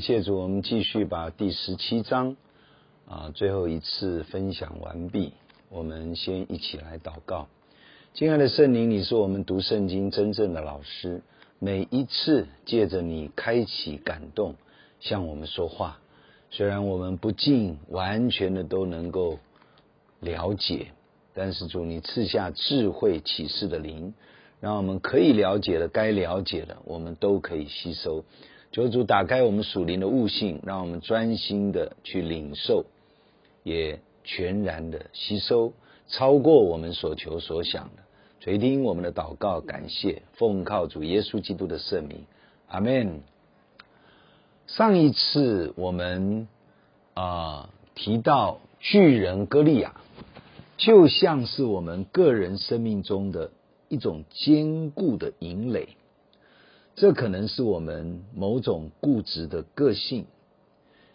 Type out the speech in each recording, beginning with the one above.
谢主，我们继续把第十七章啊最后一次分享完毕。我们先一起来祷告，亲爱的圣灵，你是我们读圣经真正的老师。每一次借着你开启感动，向我们说话，虽然我们不尽完全的都能够了解，但是主你赐下智慧启示的灵，让我们可以了解的、该了解的，我们都可以吸收。求主打开我们属灵的悟性，让我们专心的去领受，也全然的吸收，超过我们所求所想的。垂听我们的祷告，感谢奉靠主耶稣基督的圣名，阿门。上一次我们啊、提到巨人歌利亚，就像是我们个人生命中的一种坚固的营垒。这可能是我们某种固执的个性，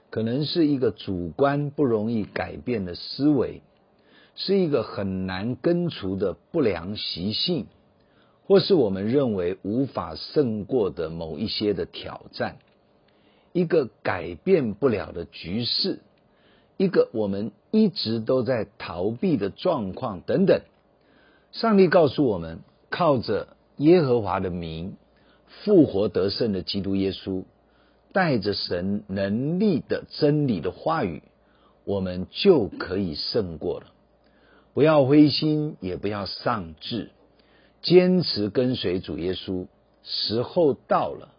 可能是一个主观不容易改变的思维，是一个很难根除的不良习性，或是我们认为无法胜过的某一些的挑战，一个改变不了的局势，一个我们一直都在逃避的状况等等。上帝告诉我们，靠着耶和华的名。复活得胜的基督耶稣，带着神能力的真理的话语，我们就可以胜过了。不要灰心，也不要丧志，坚持跟随主耶稣，时候到了，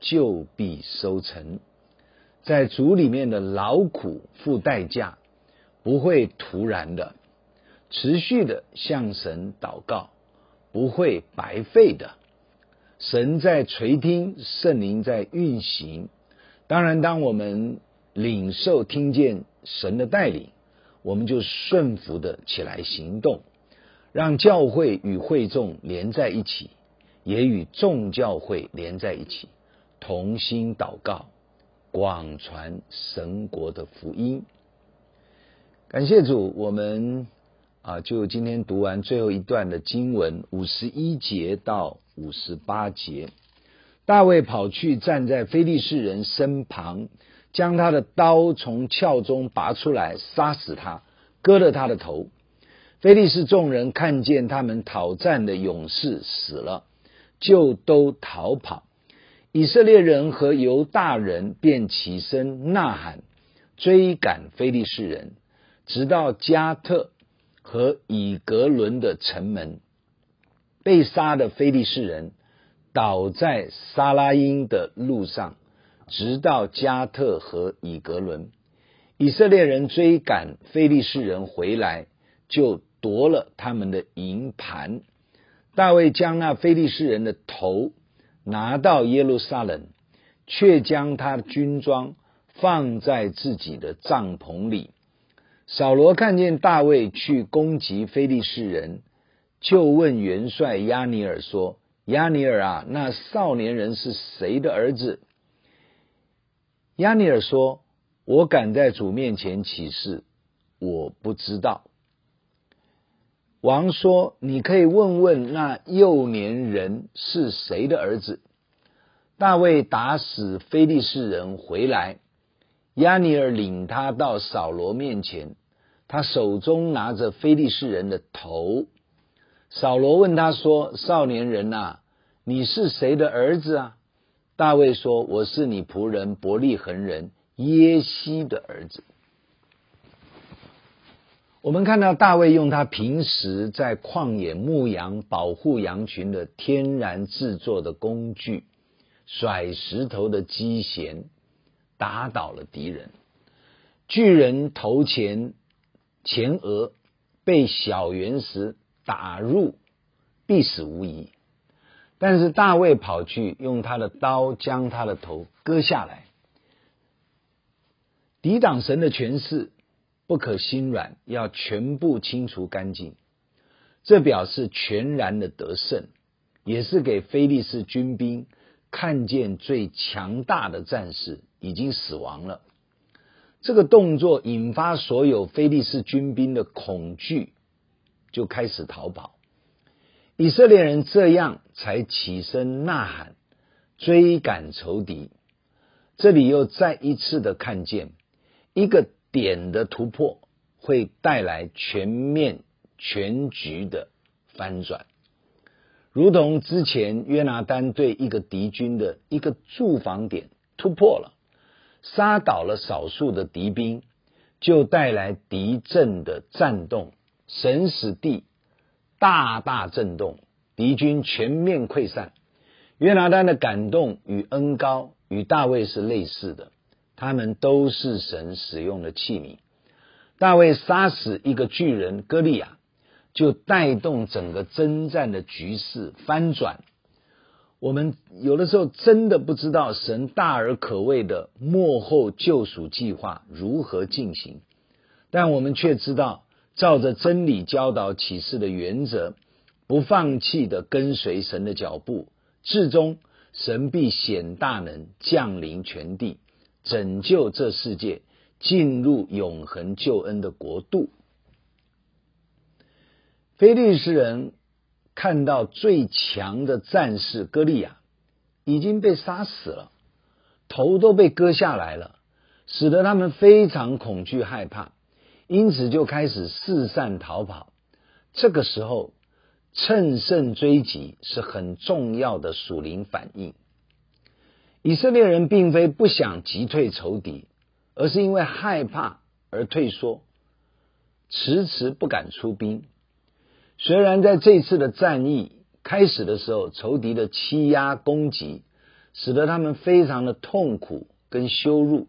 就必收成。在主里面的劳苦付代价，不会突然的，持续的向神祷告，不会白费的。神在垂听，圣灵在运行。当然，当我们领受、听见神的带领，我们就顺服的起来行动，让教会与会众连在一起，也与众教会连在一起，同心祷告，广传神国的福音。感谢主，我们啊，就今天读完最后一段的经文，五十一节到。五十八节，大卫跑去站在非利士人身旁，将他的刀从鞘中拔出来，杀死他，割了他的头。非利士众人看见他们讨战的勇士死了，就都逃跑。以色列人和犹大人便起身呐喊，追赶非利士人，直到加特和以格伦的城门。被杀的非利士人倒在撒拉因的路上，直到加特和以格伦。以色列人追赶非利士人回来，就夺了他们的营盘。大卫将那非利士人的头拿到耶路撒冷，却将他的军装放在自己的帐篷里。扫罗看见大卫去攻击非利士人。就问元帅亚尼尔说：“亚尼尔啊，那少年人是谁的儿子？”亚尼尔说：“我敢在主面前起誓，我不知道。”王说：“你可以问问那幼年人是谁的儿子？”大卫打死非利士人回来，亚尼尔领他到扫罗面前，他手中拿着非利士人的头。扫罗问他说：“少年人呐，你是谁的儿子啊？”大卫说：“我是你仆人伯利恒人耶西的儿子。”我们看到大卫用他平时在旷野牧羊、保护羊群的天然制作的工具——甩石头的机弦，打倒了敌人。巨人头前前额被小圆石。打入必死无疑，但是大卫跑去用他的刀将他的头割下来，抵挡神的权势，不可心软，要全部清除干净。这表示全然的得胜，也是给非利士军兵看见最强大的战士已经死亡了。这个动作引发所有非利士军兵的恐惧。就开始逃跑，以色列人这样才起身呐喊，追赶仇敌。这里又再一次的看见，一个点的突破会带来全面全局的翻转，如同之前约拿单对一个敌军的一个驻防点突破了，杀倒了少数的敌兵，就带来敌阵的战动，神使地大大震动，敌军全面溃散。约拿单的感动与恩高与大卫是类似的，他们都是神使用的器皿。大卫杀死一个巨人歌利亚，就带动整个征战的局势翻转。我们有的时候真的不知道神大而可畏的幕后救赎计划如何进行，但我们却知道，照着真理教导启示的原则，不放弃的跟随神的脚步。至终，神必显大能，降临全地，拯救这世界，进入永恒救恩的国度。非利士人看到最强的战士歌利亚已经被杀死了，头都被割下来了，使得他们非常恐惧害怕，因此就开始四散逃跑。这个时候，乘胜追击是很重要的属灵反应。以色列人并非不想击退仇敌，而是因为害怕而退缩，迟迟不敢出兵。虽然在这次的战役开始的时候，仇敌的欺压攻击使得他们非常的痛苦跟羞辱，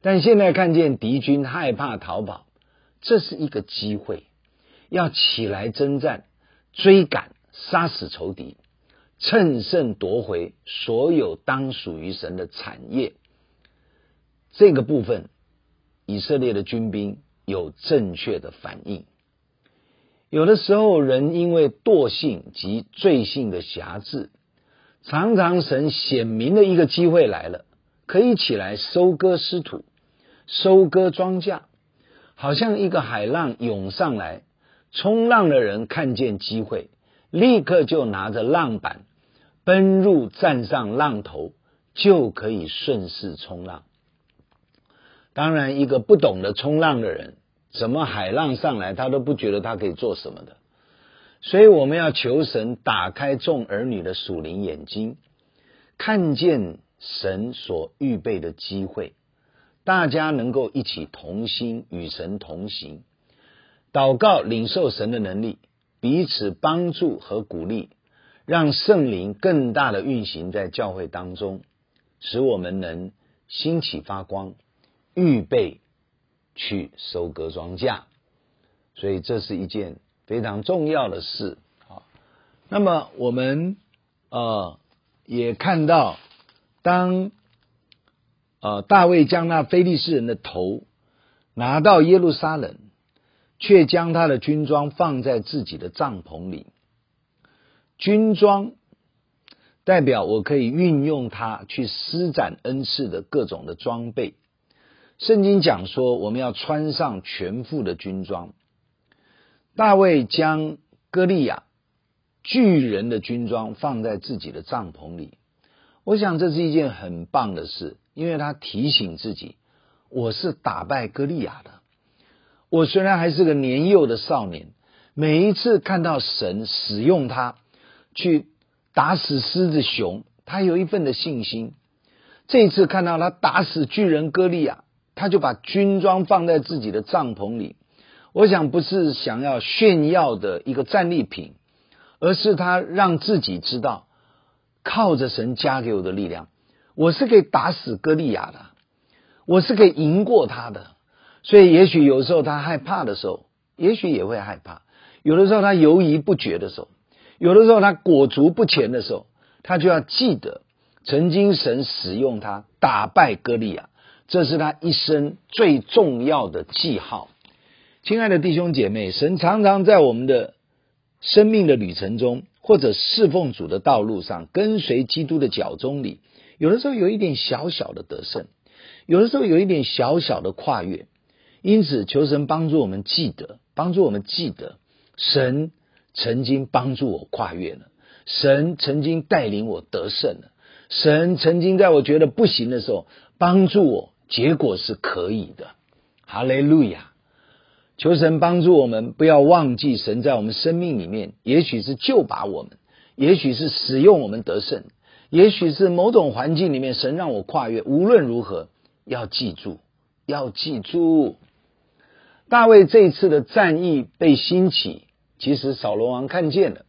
但现在看见敌军害怕逃跑，这是一个机会，要起来征战。追赶、杀死仇敌，乘胜夺回所有当属于神的产业。这个部分，以色列的军兵有正确的反应。有的时候，人因为惰性及罪性的辖制，常常神显明的一个机会来了，可以起来收割失土、收割庄稼，好像一个海浪涌上来。冲浪的人看见机会，立刻就拿着浪板奔入，站上浪头，就可以顺势冲浪。当然，一个不懂得冲浪的人，怎么海浪上来，他都不觉得他可以做什么的。所以，我们要求神打开众儿女的属灵眼睛，看见神所预备的机会，大家能够一起同心，与神同行。祷告，领受神的能力，彼此帮助和鼓励，让圣灵更大的运行在教会当中，使我们能兴起发光，预备去收割庄稼。所以这是一件非常重要的事啊。那么我们呃也看到，当呃大卫将那非利士人的头拿到耶路撒冷。却将他的军装放在自己的帐篷里。军装代表我可以运用它去施展恩赐的各种的装备。圣经讲说，我们要穿上全副的军装。大卫将歌利亚巨人的军装放在自己的帐篷里，我想这是一件很棒的事，因为他提醒自己，我是打败歌利亚的。我虽然还是个年幼的少年，每一次看到神使用他去打死狮子熊，他有一份的信心。这一次看到他打死巨人歌利亚，他就把军装放在自己的帐篷里。我想不是想要炫耀的一个战利品，而是他让自己知道，靠着神加给我的力量，我是可以打死歌利亚的，我是可以赢过他的。所以，也许有时候他害怕的时候，也许也会害怕；有的时候他犹豫不决的时候，有的时候他裹足不前的时候，他就要记得，曾经神使用他打败歌利亚，这是他一生最重要的记号。亲爱的弟兄姐妹，神常常在我们的生命的旅程中，或者侍奉主的道路上，跟随基督的脚踪里，有的时候有一点小小的得胜，有的时候有一点小小的跨越。因此，求神帮助我们记得，帮助我们记得，神曾经帮助我跨越了，神曾经带领我得胜了，神曾经在我觉得不行的时候帮助我，结果是可以的。哈利路亚！求神帮助我们，不要忘记神在我们生命里面，也许是救拔我们，也许是使用我们得胜，也许是某种环境里面神让我跨越。无论如何，要记住，要记住，大卫这次的战役被兴起，其实扫罗王看见了，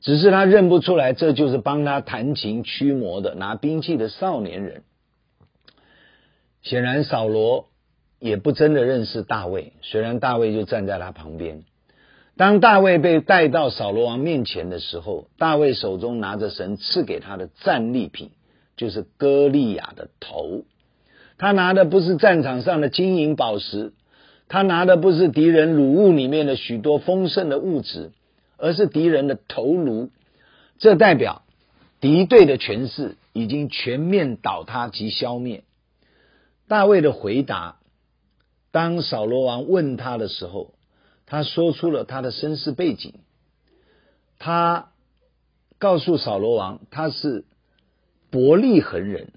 只是他认不出来，这就是帮他弹琴驱魔的拿兵器的少年人。显然，扫罗。也不真的认识大卫，虽然大卫就站在他旁边。当大卫被带到扫罗王面前的时候，大卫手中拿着神赐给他的战利品，就是歌利亚的头。他拿的不是战场上的金银宝石，他拿的不是敌人掳物里面的许多丰盛的物质，而是敌人的头颅。这代表敌对的权势已经全面倒塌及消灭。大卫的回答。当扫罗王问他的时候，他说出了他的身世背景。他告诉扫罗王，他是伯利恒人。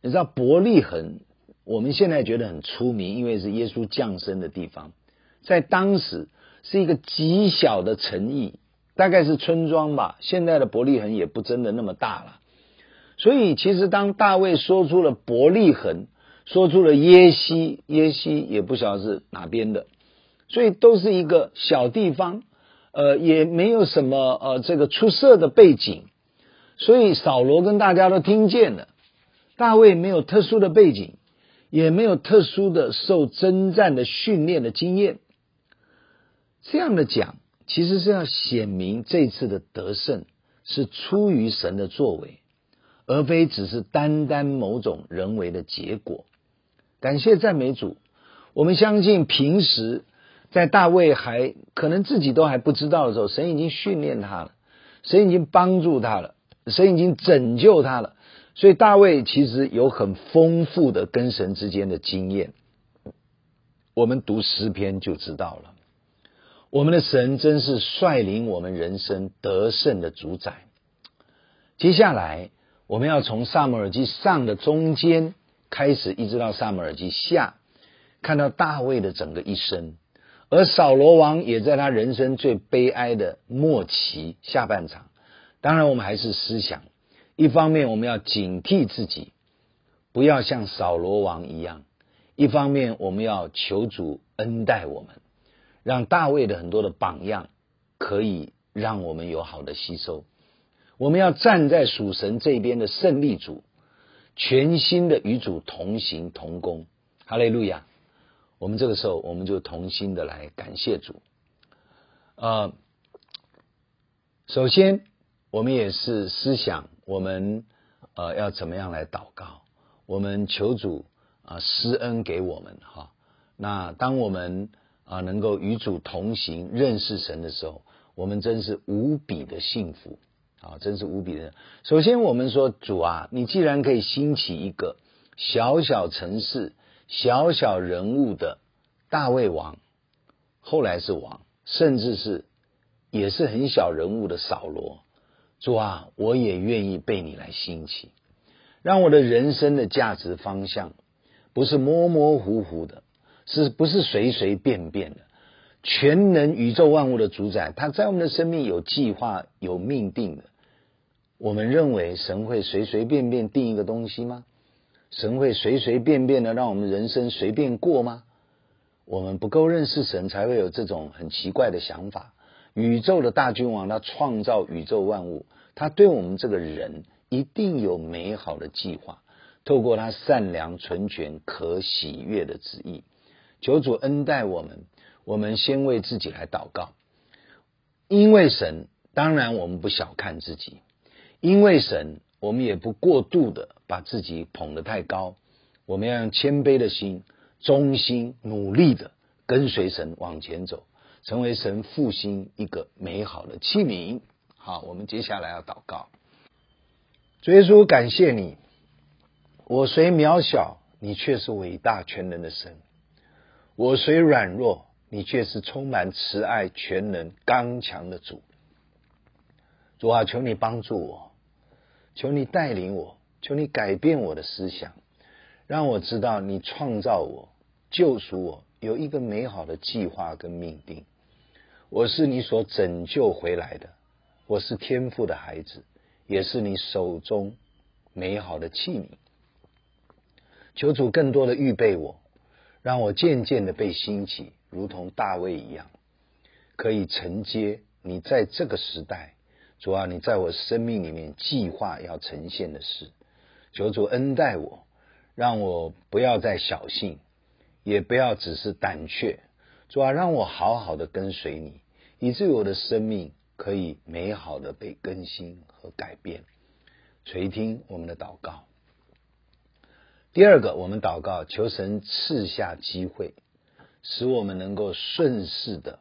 你知道伯利恒，我们现在觉得很出名，因为是耶稣降生的地方。在当时是一个极小的城邑，大概是村庄吧。现在的伯利恒也不真的那么大了。所以，其实当大卫说出了伯利恒。说出了耶西，耶西也不晓得是哪边的，所以都是一个小地方，呃，也没有什么呃这个出色的背景，所以扫罗跟大家都听见了。大卫没有特殊的背景，也没有特殊的受征战的训练的经验，这样的讲，其实是要显明这次的得胜是出于神的作为，而非只是单单某种人为的结果。感谢赞美主，我们相信平时在大卫还可能自己都还不知道的时候，神已经训练他了，神已经帮助他了，神已经拯救他了。所以大卫其实有很丰富的跟神之间的经验。我们读诗篇就知道了，我们的神真是率领我们人生得胜的主宰。接下来我们要从撒母耳记上的中间。开始一直到撒母耳记下，看到大卫的整个一生，而扫罗王也在他人生最悲哀的末期下半场。当然，我们还是思想，一方面我们要警惕自己，不要像扫罗王一样；一方面我们要求主恩待我们，让大卫的很多的榜样可以让我们有好的吸收。我们要站在属神这边的胜利组。全心的与主同行同工，哈利路亚！我们这个时候，我们就同心的来感谢主。呃，首先，我们也是思想，我们呃要怎么样来祷告？我们求主啊施恩给我们哈。那当我们啊能够与主同行，认识神的时候，我们真是无比的幸福。啊，真是无比的。首先，我们说主啊，你既然可以兴起一个小小城市、小小人物的大卫王，后来是王，甚至是也是很小人物的扫罗，主啊，我也愿意被你来兴起，让我的人生的价值方向不是模模糊糊的，是不是随随便便的？全能宇宙万物的主宰，他在我们的生命有计划、有命定的。我们认为神会随随便便定一个东西吗？神会随随便便的让我们人生随便过吗？我们不够认识神，才会有这种很奇怪的想法。宇宙的大君王，他创造宇宙万物，他对我们这个人一定有美好的计划，透过他善良、纯全、可喜悦的旨意。求主恩待我们，我们先为自己来祷告，因为神，当然我们不小看自己。因为神，我们也不过度的把自己捧得太高，我们要用谦卑的心、忠心、努力的跟随神往前走，成为神复兴一个美好的器皿。好，我们接下来要祷告。主耶稣，感谢你，我虽渺小，你却是伟大全能的神；我虽软弱，你却是充满慈爱、全能、刚强的主。主啊，求你帮助我。求你带领我，求你改变我的思想，让我知道你创造我、救赎我有一个美好的计划跟命定。我是你所拯救回来的，我是天父的孩子，也是你手中美好的器皿。求主更多的预备我，让我渐渐的被兴起，如同大卫一样，可以承接你在这个时代，主啊，你在我生命里面计划要呈现的事。求主恩待我，让我不要再小信，也不要只是胆怯。主啊，让我好好的跟随你，以至于我的生命可以美好的被更新和改变。垂听我们的祷告。第二个，我们祷告，求神赐下机会，使我们能够顺势的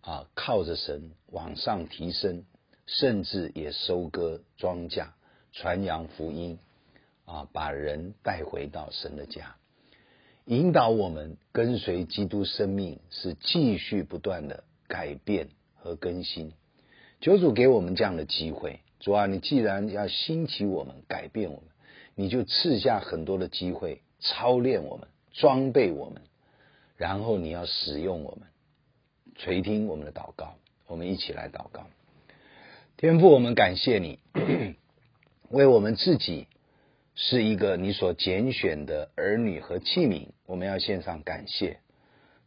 啊，靠着神往上提升，甚至也收割庄稼，传扬福音。啊，把人带回到神的家，引导我们跟随基督生命，是继续不断的改变和更新。求主给我们这样的机会，主啊，你既然要兴起我们，改变我们，你就赐下很多的机会，操练我们，装备我们，然后你要使用我们。垂听我们的祷告，我们一起来祷告。天父，我们感谢你，为我们自己。是一个你所拣选的儿女和器皿，我们要献上感谢。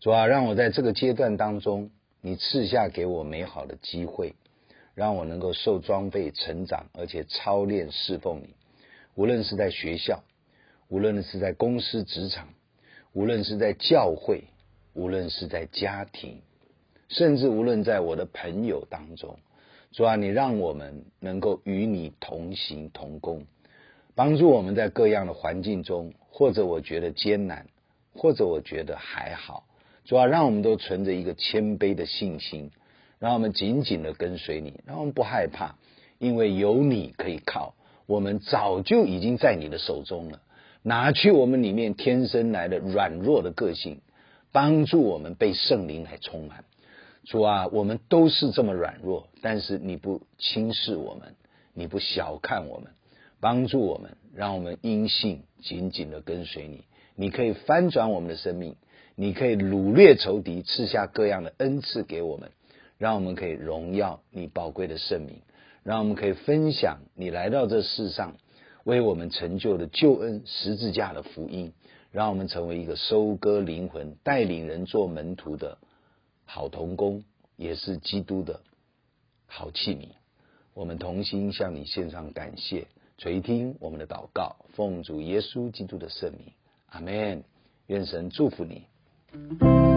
主啊，让我在这个阶段当中，你赐下给我美好的机会，让我能够受装备、成长，而且操练侍奉你。无论是在学校，无论是在公司职场，无论是在教会，无论是在家庭，甚至无论在我的朋友当中，主啊，你让我们能够与你同行同工。帮助我们在各样的环境中，或者我觉得艰难，或者我觉得还好，主要让我们都存着一个谦卑的信心，让我们紧紧的跟随你，让我们不害怕，因为有你可以靠，我们早就已经在你的手中了。拿去我们里面天生来的软弱的个性，帮助我们被圣灵来充满。主啊，我们都是这么软弱，但是你不轻视我们，你不小看我们。帮助我们，让我们因信紧紧的跟随你。你可以翻转我们的生命，你可以掳掠仇敌，赐下各样的恩赐给我们，让我们可以荣耀你宝贵的圣名，让我们可以分享你来到这世上为我们成就的救恩十字架的福音，让我们成为一个收割灵魂、带领人做门徒的好童工，也是基督的好器皿。我们同心向你献上感谢。垂听我们的祷告，奉主耶稣基督的圣名，阿门。愿神祝福你。